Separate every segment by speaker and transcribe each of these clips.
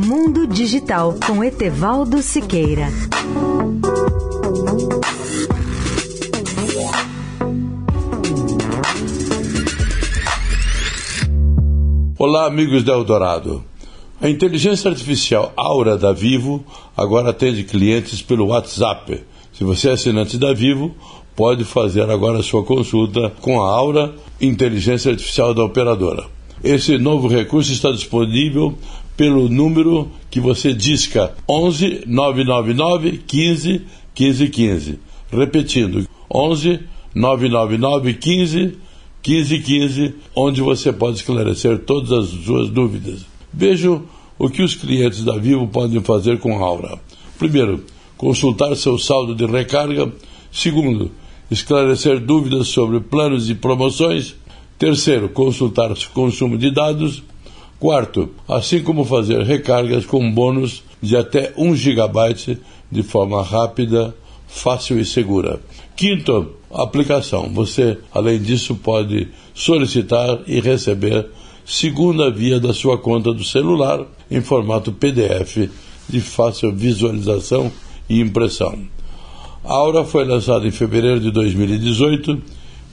Speaker 1: Mundo Digital com Etevaldo Siqueira.
Speaker 2: Olá, amigos da Eldorado. A inteligência artificial Aura da Vivo agora atende clientes pelo WhatsApp. Se você é assinante da Vivo, pode fazer agora sua consulta com a Aura, inteligência artificial da operadora. Esse novo recurso está disponível pelo número que você disca 11 999 15 15 15. Repetindo, 11 999 15 15 15, onde você pode esclarecer todas as suas dúvidas. Vejam o que os clientes da Vivo podem fazer com a Aura. Primeiro, consultar seu saldo de recarga. Segundo, esclarecer dúvidas sobre planos e promoções. Terceiro, consultar consumo de dados. Quarto, assim como fazer recargas com bônus de até 1 GB de forma rápida, fácil e segura. Quinto, aplicação. Você, além disso, pode solicitar e receber segunda via da sua conta do celular em formato PDF de fácil visualização e impressão. A Aura foi lançada em fevereiro de 2018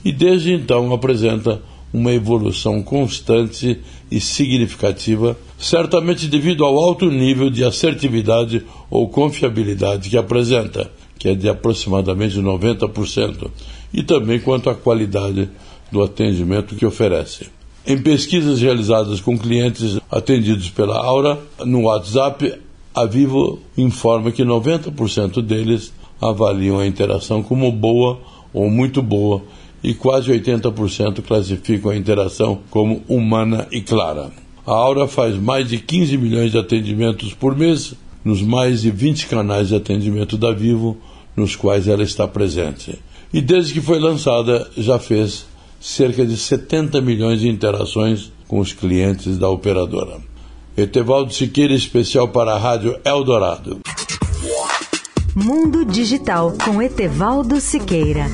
Speaker 2: e desde então apresenta uma evolução constante e significativa, certamente devido ao alto nível de assertividade ou confiabilidade que apresenta, que é de aproximadamente 90%, e também quanto à qualidade do atendimento que oferece. Em pesquisas realizadas com clientes atendidos pela Aura, no WhatsApp, a Vivo informa que 90% deles avaliam a interação como boa ou muito boa e quase 80% classificam a interação como humana e clara. A Aura faz mais de 15 milhões de atendimentos por mês nos mais de 20 canais de atendimento da Vivo nos quais ela está presente. E desde que foi lançada, já fez cerca de 70 milhões de interações com os clientes da operadora. Etevaldo Siqueira, especial para a Rádio Eldorado.
Speaker 1: Mundo Digital com Etevaldo Siqueira.